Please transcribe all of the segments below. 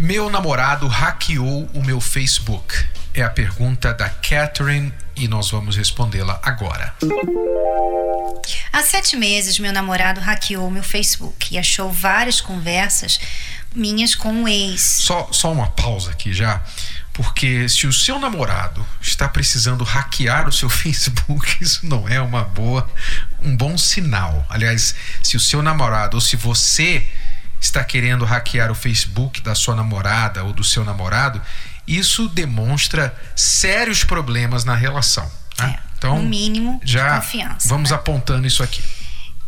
Meu namorado hackeou o meu Facebook. É a pergunta da Catherine e nós vamos respondê-la agora. Há sete meses, meu namorado hackeou meu Facebook e achou várias conversas minhas com o ex. Só, só uma pausa aqui já. Porque se o seu namorado está precisando hackear o seu Facebook, isso não é uma boa, um bom sinal. Aliás, se o seu namorado ou se você está querendo hackear o Facebook da sua namorada ou do seu namorado, isso demonstra sérios problemas na relação. Né? É, então, no mínimo já. Vamos né? apontando isso aqui.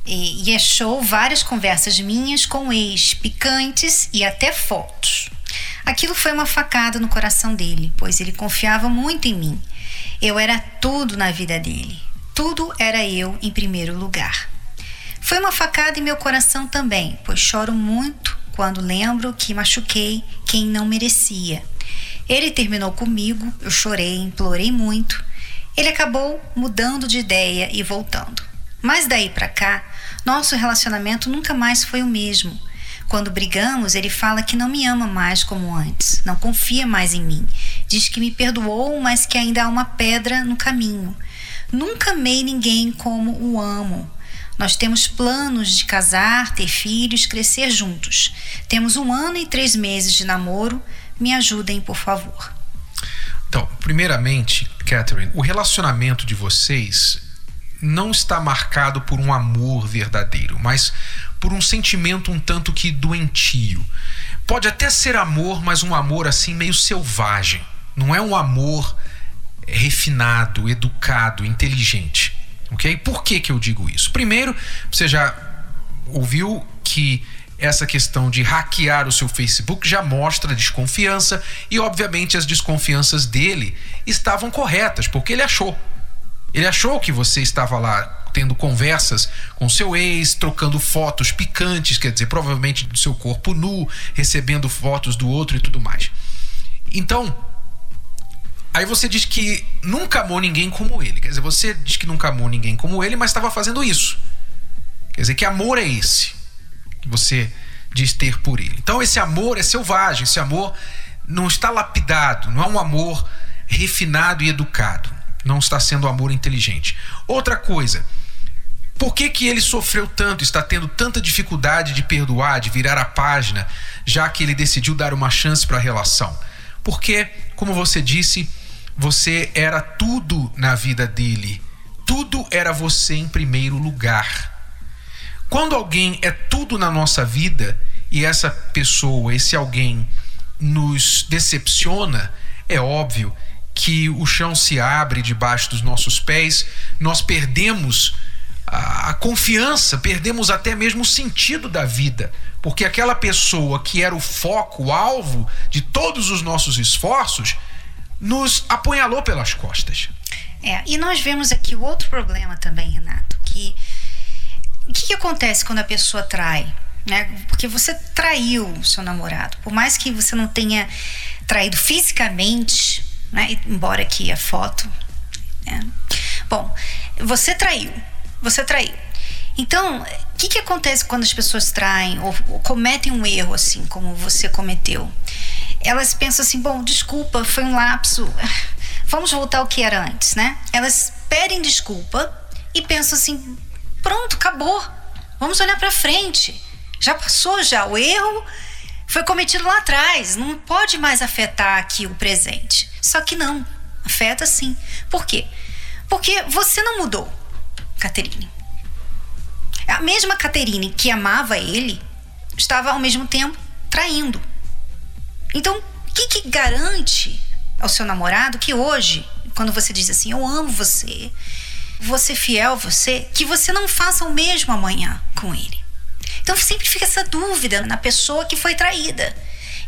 E, e achou várias conversas minhas com ex, picantes e até fotos. Aquilo foi uma facada no coração dele, pois ele confiava muito em mim. Eu era tudo na vida dele. Tudo era eu em primeiro lugar. Foi uma facada em meu coração também, pois choro muito quando lembro que machuquei quem não merecia. Ele terminou comigo, eu chorei, implorei muito. Ele acabou mudando de ideia e voltando. Mas daí para cá, nosso relacionamento nunca mais foi o mesmo. Quando brigamos, ele fala que não me ama mais como antes, não confia mais em mim. Diz que me perdoou, mas que ainda há uma pedra no caminho. Nunca amei ninguém como o amo. Nós temos planos de casar, ter filhos, crescer juntos. Temos um ano e três meses de namoro. Me ajudem, por favor. Então, primeiramente, Catherine, o relacionamento de vocês não está marcado por um amor verdadeiro, mas por um sentimento um tanto que doentio. Pode até ser amor, mas um amor assim meio selvagem. Não é um amor refinado, educado, inteligente. Ok? Por que, que eu digo isso? Primeiro, você já ouviu que essa questão de hackear o seu Facebook já mostra desconfiança e, obviamente, as desconfianças dele estavam corretas, porque ele achou. Ele achou que você estava lá tendo conversas com seu ex, trocando fotos picantes, quer dizer, provavelmente do seu corpo nu, recebendo fotos do outro e tudo mais. Então, aí você diz que nunca amou ninguém como ele. Quer dizer, você diz que nunca amou ninguém como ele, mas estava fazendo isso. Quer dizer, que amor é esse que você diz ter por ele? Então, esse amor é selvagem, esse amor não está lapidado, não é um amor refinado e educado. Não está sendo amor inteligente. Outra coisa, por que, que ele sofreu tanto, está tendo tanta dificuldade de perdoar, de virar a página, já que ele decidiu dar uma chance para a relação? Porque, como você disse, você era tudo na vida dele. Tudo era você em primeiro lugar. Quando alguém é tudo na nossa vida e essa pessoa, esse alguém, nos decepciona, é óbvio que o chão se abre debaixo dos nossos pés, nós perdemos a, confiança, perdemos até mesmo o sentido da vida, porque aquela pessoa que era o foco, o alvo de todos os nossos esforços, nos apunhalou pelas costas. É, e nós vemos aqui o outro problema também, Renato, que o que, que acontece quando a pessoa trai? Né? Porque você traiu o seu namorado, por mais que você não tenha traído fisicamente, né? embora aqui a foto. Né? Bom, você traiu, você traiu. Então, o que, que acontece quando as pessoas traem ou, ou, cometem um erro assim, como você cometeu? Elas pensam assim: bom, desculpa, foi um lapso, vamos voltar ao que era antes, né? Elas pedem desculpa e pensam assim: pronto, acabou, vamos olhar para frente. Já passou, já. O erro foi cometido lá atrás, não pode mais afetar aqui o presente. Só que não, afeta sim. Por quê? Porque você não mudou. Caterine. A mesma Caterine que amava ele estava ao mesmo tempo traindo. Então, o que, que garante ao seu namorado que hoje, quando você diz assim, eu amo você, vou ser fiel a você, que você não faça o mesmo amanhã com ele? Então sempre fica essa dúvida na pessoa que foi traída.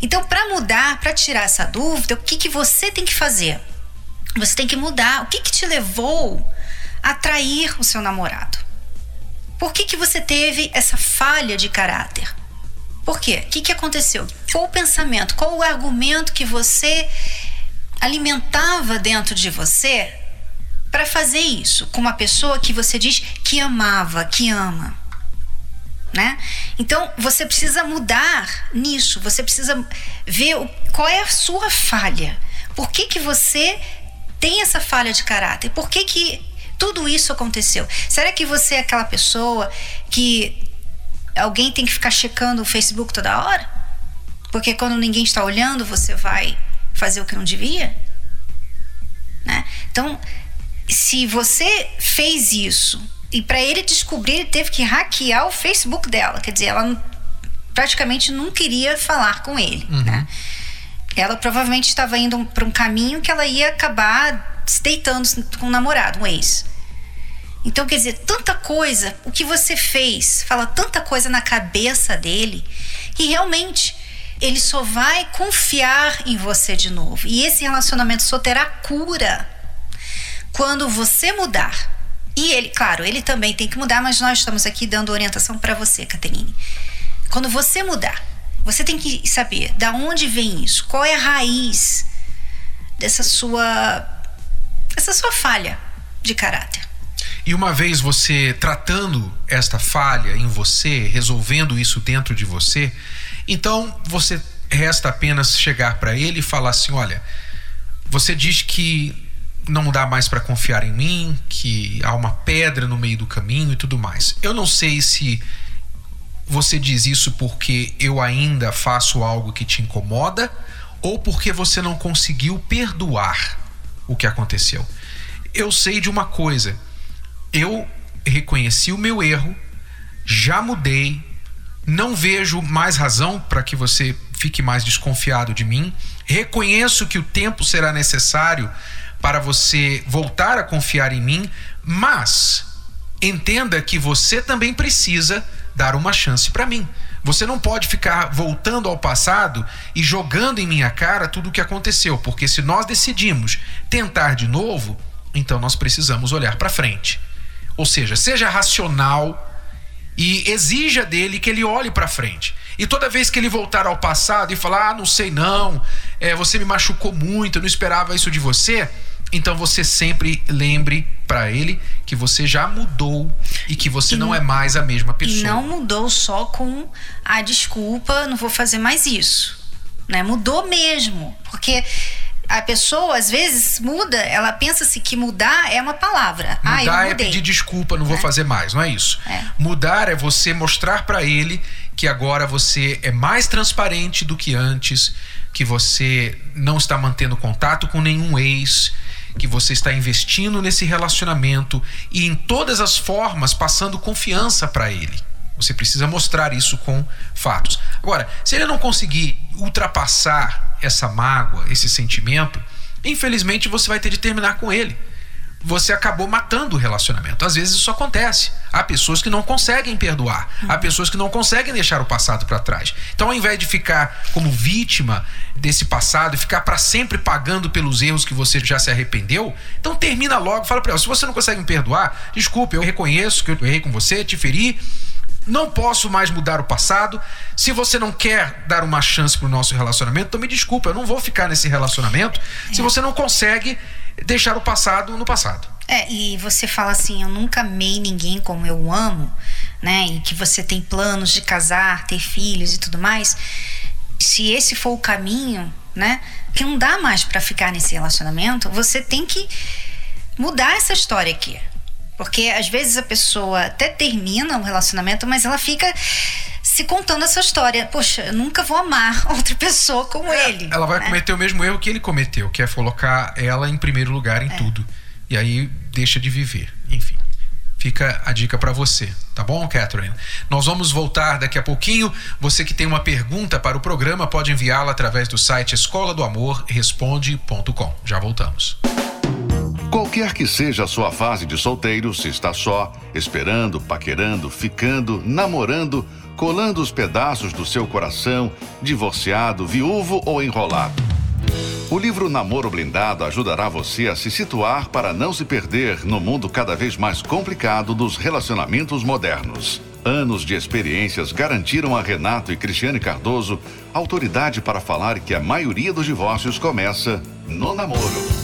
Então, para mudar, para tirar essa dúvida, o que, que você tem que fazer? Você tem que mudar. O que, que te levou a trair o seu namorado? Por que, que você teve essa falha de caráter? Por quê? O que, que aconteceu? Qual o pensamento? Qual o argumento que você alimentava dentro de você para fazer isso com uma pessoa que você diz que amava, que ama? Né? Então você precisa mudar nisso, você precisa ver qual é a sua falha. Por que, que você tem essa falha de caráter? Por que, que tudo isso aconteceu? Será que você é aquela pessoa que alguém tem que ficar checando o Facebook toda hora? Porque quando ninguém está olhando, você vai fazer o que não devia? Né? Então, se você fez isso e para ele descobrir, ele teve que hackear o Facebook dela, quer dizer, ela praticamente não queria falar com ele, uhum. né? ela provavelmente estava indo para um caminho que ela ia acabar se deitando com um namorado, um ex. Então, quer dizer, tanta coisa, o que você fez, fala tanta coisa na cabeça dele, que realmente ele só vai confiar em você de novo. E esse relacionamento só terá cura quando você mudar. E ele, claro, ele também tem que mudar, mas nós estamos aqui dando orientação para você, Caterine. Quando você mudar, você tem que saber da onde vem isso, qual é a raiz dessa sua essa sua falha de caráter. E uma vez você tratando esta falha em você, resolvendo isso dentro de você, então você resta apenas chegar para ele e falar assim: olha, você diz que não dá mais para confiar em mim, que há uma pedra no meio do caminho e tudo mais. Eu não sei se você diz isso porque eu ainda faço algo que te incomoda ou porque você não conseguiu perdoar o que aconteceu. Eu sei de uma coisa. Eu reconheci o meu erro, já mudei, não vejo mais razão para que você fique mais desconfiado de mim. Reconheço que o tempo será necessário para você voltar a confiar em mim, mas entenda que você também precisa dar uma chance para mim. Você não pode ficar voltando ao passado e jogando em minha cara tudo o que aconteceu, porque se nós decidimos tentar de novo, então nós precisamos olhar para frente. Ou seja, seja racional e exija dele que ele olhe para frente. E toda vez que ele voltar ao passado e falar, ah, não sei não, é, você me machucou muito, eu não esperava isso de você, então você sempre lembre para ele que você já mudou e que você e, não é mais a mesma pessoa. E não mudou só com a desculpa, não vou fazer mais isso. Né? Mudou mesmo. Porque a pessoa às vezes muda, ela pensa-se que mudar é uma palavra. Ah, mudar ah, é pedir desculpa, não vou é. fazer mais, não é isso. É. Mudar é você mostrar para ele que agora você é mais transparente do que antes, que você não está mantendo contato com nenhum ex, que você está investindo nesse relacionamento e em todas as formas passando confiança para ele. Você precisa mostrar isso com fatos. Agora, se ele não conseguir ultrapassar essa mágoa, esse sentimento, infelizmente você vai ter de terminar com ele você acabou matando o relacionamento. Às vezes isso acontece. Há pessoas que não conseguem perdoar, há pessoas que não conseguem deixar o passado para trás. Então, ao invés de ficar como vítima desse passado e ficar para sempre pagando pelos erros que você já se arrependeu, então termina logo, fala para ela, se você não consegue me perdoar, desculpe, eu reconheço que eu errei com você, te feri, não posso mais mudar o passado. Se você não quer dar uma chance para o nosso relacionamento, então me desculpa, eu não vou ficar nesse relacionamento se é. você não consegue deixar o passado no passado. É, e você fala assim, eu nunca amei ninguém como eu amo, né? E que você tem planos de casar, ter filhos e tudo mais. Se esse for o caminho, né? Que não dá mais para ficar nesse relacionamento, você tem que mudar essa história aqui. Porque às vezes a pessoa até termina um relacionamento, mas ela fica se contando essa história. Poxa, eu nunca vou amar outra pessoa como é, ele. Ela vai né? cometer o mesmo erro que ele cometeu, que é colocar ela em primeiro lugar em é. tudo. E aí deixa de viver. Enfim. Fica a dica para você, tá bom, Catherine? Nós vamos voltar daqui a pouquinho. Você que tem uma pergunta para o programa pode enviá-la através do site escola do amor responde.com. Já voltamos. Qualquer que seja a sua fase de solteiro, se está só, esperando, paquerando, ficando, namorando, colando os pedaços do seu coração, divorciado, viúvo ou enrolado. O livro Namoro Blindado ajudará você a se situar para não se perder no mundo cada vez mais complicado dos relacionamentos modernos. Anos de experiências garantiram a Renato e Cristiane Cardoso autoridade para falar que a maioria dos divórcios começa no namoro.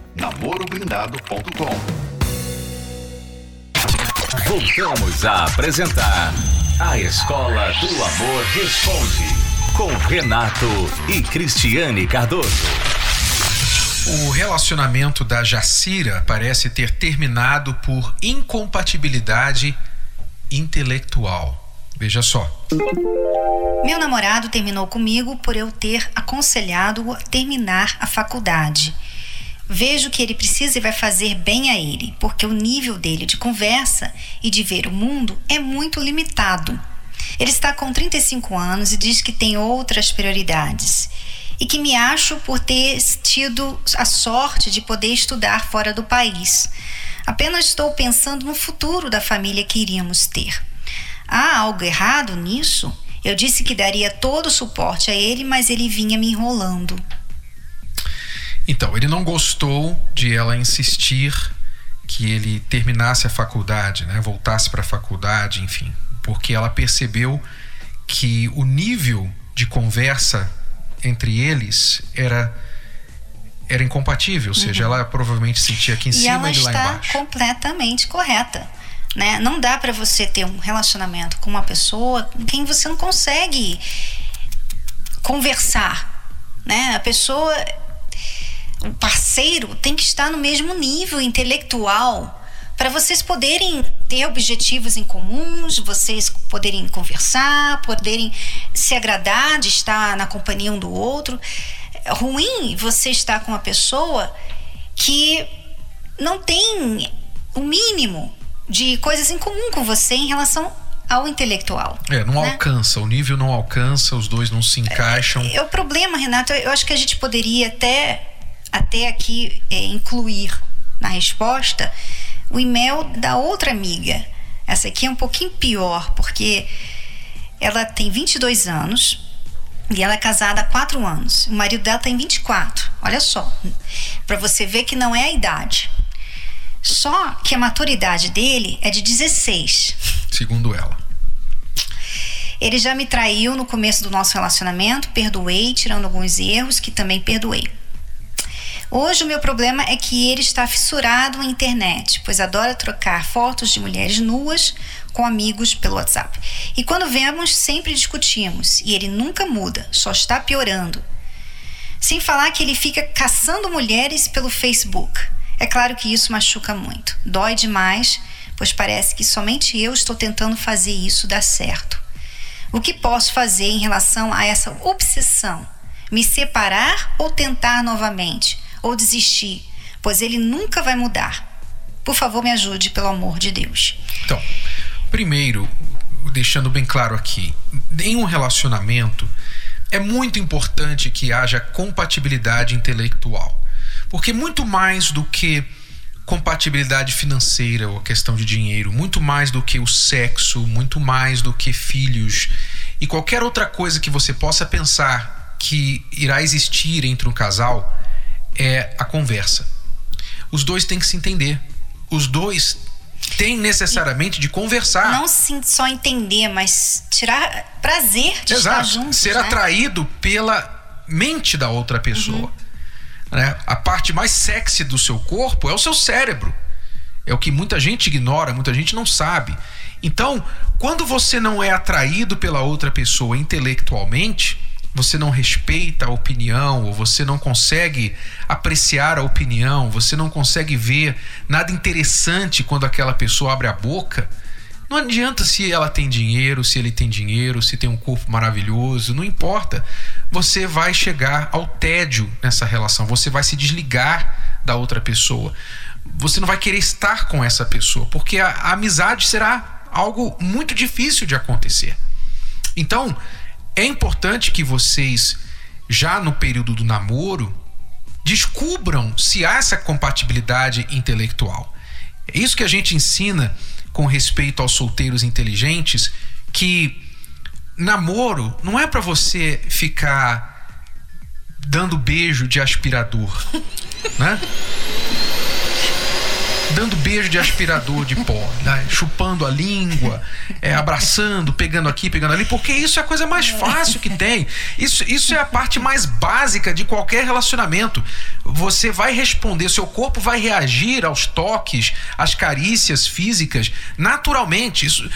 namoroblindado.com. Voltamos a apresentar A Escola do Amor Responde com Renato e Cristiane Cardoso. O relacionamento da Jacira parece ter terminado por incompatibilidade intelectual. Veja só. Meu namorado terminou comigo por eu ter aconselhado a terminar a faculdade. Vejo que ele precisa e vai fazer bem a ele, porque o nível dele de conversa e de ver o mundo é muito limitado. Ele está com 35 anos e diz que tem outras prioridades e que me acho por ter tido a sorte de poder estudar fora do país. Apenas estou pensando no futuro da família que iríamos ter. Há algo errado nisso? Eu disse que daria todo o suporte a ele, mas ele vinha me enrolando. Então, ele não gostou de ela insistir que ele terminasse a faculdade, né? voltasse para a faculdade, enfim, porque ela percebeu que o nível de conversa entre eles era era incompatível, ou seja, uhum. ela provavelmente sentia aqui em e cima e lá embaixo. ela está completamente correta. Né? Não dá para você ter um relacionamento com uma pessoa com quem você não consegue conversar. Né? A pessoa, o parceiro, tem que estar no mesmo nível intelectual para vocês poderem ter objetivos em comuns, vocês poderem conversar, poderem se agradar de estar na companhia um do outro. É ruim você estar com uma pessoa que não tem o mínimo de coisas em comum com você em relação ao intelectual. É, não né? alcança, o nível não alcança, os dois não se encaixam. É, é o problema, Renato, eu acho que a gente poderia até, até aqui é, incluir na resposta o e-mail da outra amiga. Essa aqui é um pouquinho pior, porque ela tem 22 anos e ela é casada há 4 anos. O marido dela tem 24. Olha só, para você ver que não é a idade. Só que a maturidade dele é de 16. Segundo ela. Ele já me traiu no começo do nosso relacionamento, perdoei, tirando alguns erros que também perdoei. Hoje o meu problema é que ele está fissurado na internet, pois adora trocar fotos de mulheres nuas com amigos pelo WhatsApp. E quando vemos, sempre discutimos, e ele nunca muda, só está piorando. Sem falar que ele fica caçando mulheres pelo Facebook. É claro que isso machuca muito, dói demais, pois parece que somente eu estou tentando fazer isso dar certo. O que posso fazer em relação a essa obsessão? Me separar ou tentar novamente? Ou desistir, pois ele nunca vai mudar. Por favor, me ajude, pelo amor de Deus. Então, primeiro, deixando bem claro aqui, em um relacionamento é muito importante que haja compatibilidade intelectual. Porque muito mais do que compatibilidade financeira ou questão de dinheiro, muito mais do que o sexo, muito mais do que filhos e qualquer outra coisa que você possa pensar que irá existir entre um casal, é a conversa. Os dois têm que se entender. Os dois têm necessariamente de conversar. Não só entender, mas tirar prazer de Exato. estar juntos. Ser né? atraído pela mente da outra pessoa. Uhum. Né? A parte mais sexy do seu corpo é o seu cérebro. É o que muita gente ignora, muita gente não sabe. Então, quando você não é atraído pela outra pessoa intelectualmente, você não respeita a opinião, ou você não consegue apreciar a opinião, você não consegue ver nada interessante quando aquela pessoa abre a boca, não adianta se ela tem dinheiro, se ele tem dinheiro, se tem um corpo maravilhoso, não importa. Você vai chegar ao tédio nessa relação, você vai se desligar da outra pessoa. Você não vai querer estar com essa pessoa, porque a, a amizade será algo muito difícil de acontecer. Então, é importante que vocês, já no período do namoro, descubram se há essa compatibilidade intelectual. É isso que a gente ensina com respeito aos solteiros inteligentes, que namoro não é para você ficar dando beijo de aspirador, né? Dando beijo de aspirador de pó, né? chupando a língua, é, abraçando, pegando aqui, pegando ali, porque isso é a coisa mais fácil que tem. Isso, isso é a parte mais básica de qualquer relacionamento. Você vai responder, seu corpo vai reagir aos toques, às carícias físicas, naturalmente. Isso,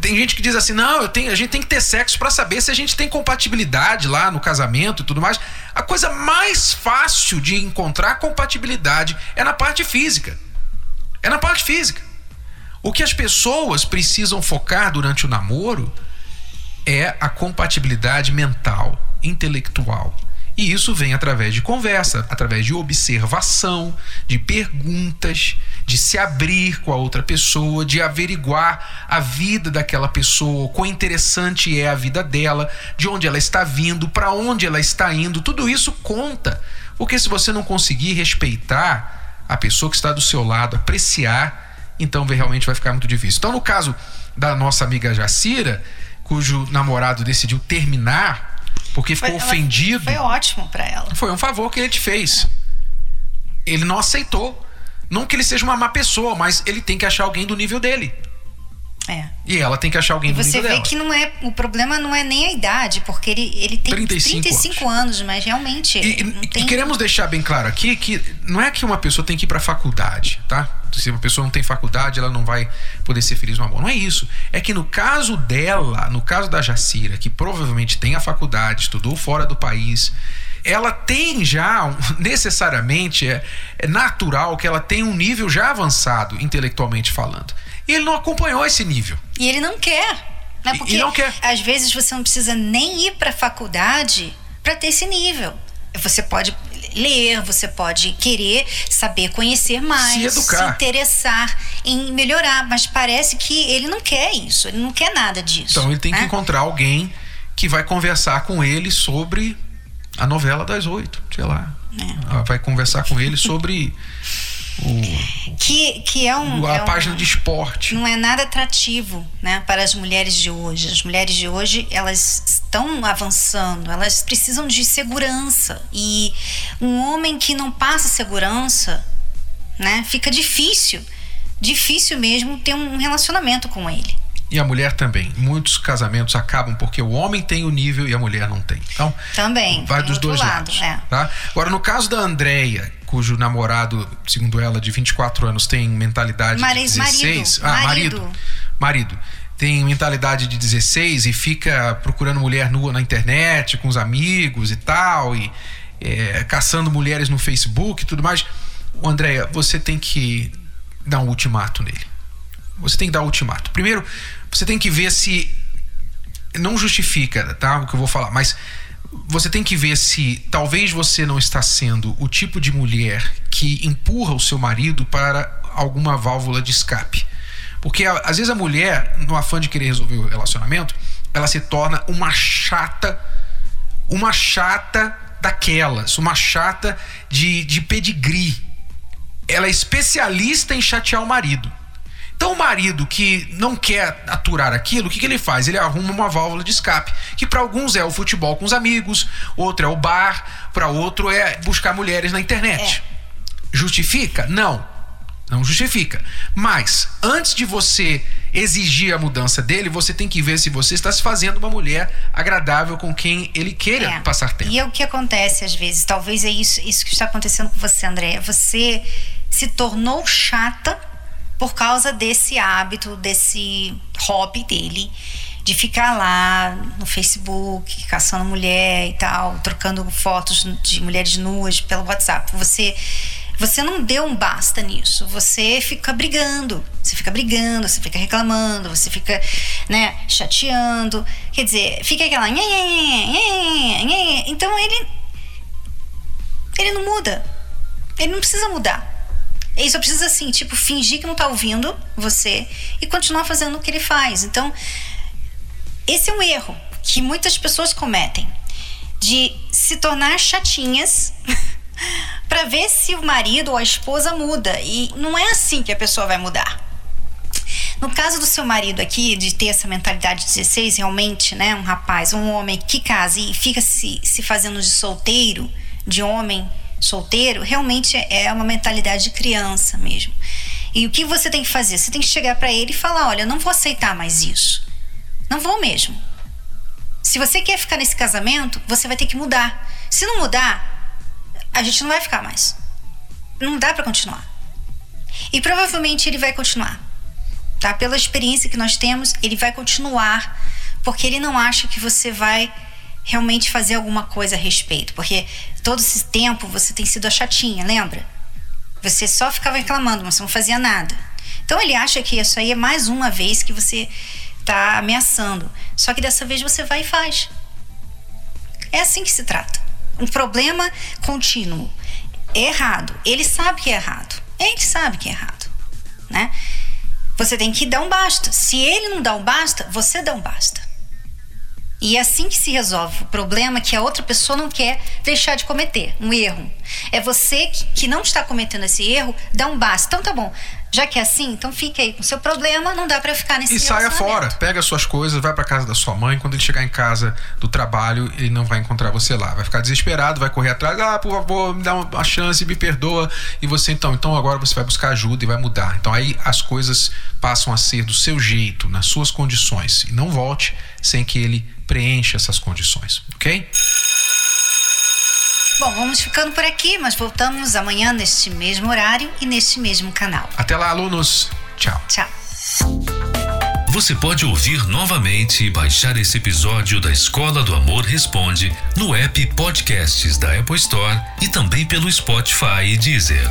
tem gente que diz assim: não, eu tenho, a gente tem que ter sexo para saber se a gente tem compatibilidade lá no casamento e tudo mais. A coisa mais fácil de encontrar compatibilidade é na parte física. É na parte física. O que as pessoas precisam focar durante o namoro é a compatibilidade mental, intelectual. E isso vem através de conversa, através de observação, de perguntas, de se abrir com a outra pessoa, de averiguar a vida daquela pessoa, quão interessante é a vida dela, de onde ela está vindo, para onde ela está indo. Tudo isso conta. Porque se você não conseguir respeitar a pessoa que está do seu lado, apreciar, então realmente vai ficar muito difícil. Então, no caso da nossa amiga Jacira, cujo namorado decidiu terminar porque ficou foi, ofendido. Foi ótimo para ela. Foi um favor que ele te fez. Ele não aceitou. Não que ele seja uma má pessoa, mas ele tem que achar alguém do nível dele. É. E ela tem que achar alguém do Você vê que não é o problema não é nem a idade, porque ele, ele tem 35, 35 anos. anos. mas realmente e, tem... e, queremos deixar bem claro aqui que não é que uma pessoa tem que ir para faculdade, tá? Se uma pessoa não tem faculdade, ela não vai poder ser feliz no amor. Não é isso. É que no caso dela, no caso da Jacira, que provavelmente tem a faculdade, estudou fora do país, ela tem já necessariamente é, é natural que ela tenha um nível já avançado intelectualmente falando. E ele não acompanhou esse nível. E ele não quer. Né? Porque e não quer. às vezes você não precisa nem ir para a faculdade para ter esse nível. Você pode ler, você pode querer saber conhecer mais, se, educar. se interessar em melhorar, mas parece que ele não quer isso, ele não quer nada disso. Então ele tem né? que encontrar alguém que vai conversar com ele sobre a novela das oito, sei lá. É. Vai conversar com ele sobre o, que, que é um. A é página um, de esporte. Não é nada atrativo né, para as mulheres de hoje. As mulheres de hoje elas estão avançando, elas precisam de segurança. E um homem que não passa segurança, né, fica difícil. Difícil mesmo ter um relacionamento com ele. E a mulher também. Muitos casamentos acabam porque o homem tem o nível e a mulher não tem. Então, também. Vai dos dois lado, lados. É. Tá? Agora, no caso da Andréia, cujo namorado, segundo ela, de 24 anos, tem mentalidade Mari de 16. Marido. Ah, marido. Marido. marido. Tem mentalidade de 16 e fica procurando mulher nua na internet com os amigos e tal, e é, caçando mulheres no Facebook e tudo mais. Andréia, você tem que dar um ultimato nele. Você tem que dar um ultimato. Primeiro, você tem que ver se não justifica, tá? O que eu vou falar, mas você tem que ver se talvez você não está sendo o tipo de mulher que empurra o seu marido para alguma válvula de escape. Porque às vezes a mulher, no afã de querer resolver o relacionamento, ela se torna uma chata, uma chata daquelas, uma chata de, de pedigree. Ela é especialista em chatear o marido. Então, o marido que não quer aturar aquilo, o que, que ele faz? Ele arruma uma válvula de escape, que para alguns é o futebol com os amigos, outro é o bar, para outro é buscar mulheres na internet. É. Justifica? Não. Não justifica. Mas, antes de você exigir a mudança dele, você tem que ver se você está se fazendo uma mulher agradável com quem ele queira é. passar tempo. E é o que acontece às vezes, talvez é isso, isso que está acontecendo com você, André. Você se tornou chata por causa desse hábito, desse hobby dele de ficar lá no Facebook caçando mulher e tal, trocando fotos de mulheres nuas pelo WhatsApp. Você você não deu um basta nisso. Você fica brigando. Você fica brigando, você fica reclamando, você fica, né, chateando. Quer dizer, fica aquela. Então ele. Ele não muda. Ele não precisa mudar. Ele só precisa, assim, tipo, fingir que não tá ouvindo você e continuar fazendo o que ele faz. Então, esse é um erro que muitas pessoas cometem de se tornar chatinhas para ver se o marido ou a esposa muda. E não é assim que a pessoa vai mudar. No caso do seu marido aqui, de ter essa mentalidade 16, realmente, né, um rapaz, um homem que casa e fica se, se fazendo de solteiro, de homem solteiro, realmente é uma mentalidade de criança mesmo. E o que você tem que fazer? Você tem que chegar para ele e falar: olha, eu não vou aceitar mais isso. Não vou mesmo. Se você quer ficar nesse casamento, você vai ter que mudar. Se não mudar, a gente não vai ficar mais. Não dá para continuar. E provavelmente ele vai continuar. Tá? Pela experiência que nós temos, ele vai continuar porque ele não acha que você vai realmente fazer alguma coisa a respeito, porque todo esse tempo você tem sido a chatinha, lembra? Você só ficava reclamando, mas você não fazia nada. Então ele acha que isso aí é mais uma vez que você está ameaçando. Só que dessa vez você vai e faz. É assim que se trata. Um problema contínuo. É errado. Ele sabe que é errado. Ele sabe que é errado. Né? Você tem que dar um basta. Se ele não dá um basta, você dá um basta. E é assim que se resolve o problema que a outra pessoa não quer deixar de cometer, um erro. É você que não está cometendo esse erro, dá um basta. Então tá bom, já que é assim, então fique aí com o seu problema, não dá para ficar nesse E saia fora, pega suas coisas, vai para casa da sua mãe. Quando ele chegar em casa do trabalho, ele não vai encontrar você lá. Vai ficar desesperado, vai correr atrás, ah, por favor, me dá uma chance, me perdoa. E você então, então agora você vai buscar ajuda e vai mudar. Então aí as coisas passam a ser do seu jeito, nas suas condições. E não volte sem que ele preenche essas condições, ok? Bom, vamos ficando por aqui, mas voltamos amanhã neste mesmo horário e neste mesmo canal. Até lá, alunos. Tchau. Tchau. Você pode ouvir novamente e baixar esse episódio da Escola do Amor Responde no app Podcasts da Apple Store e também pelo Spotify e Deezer.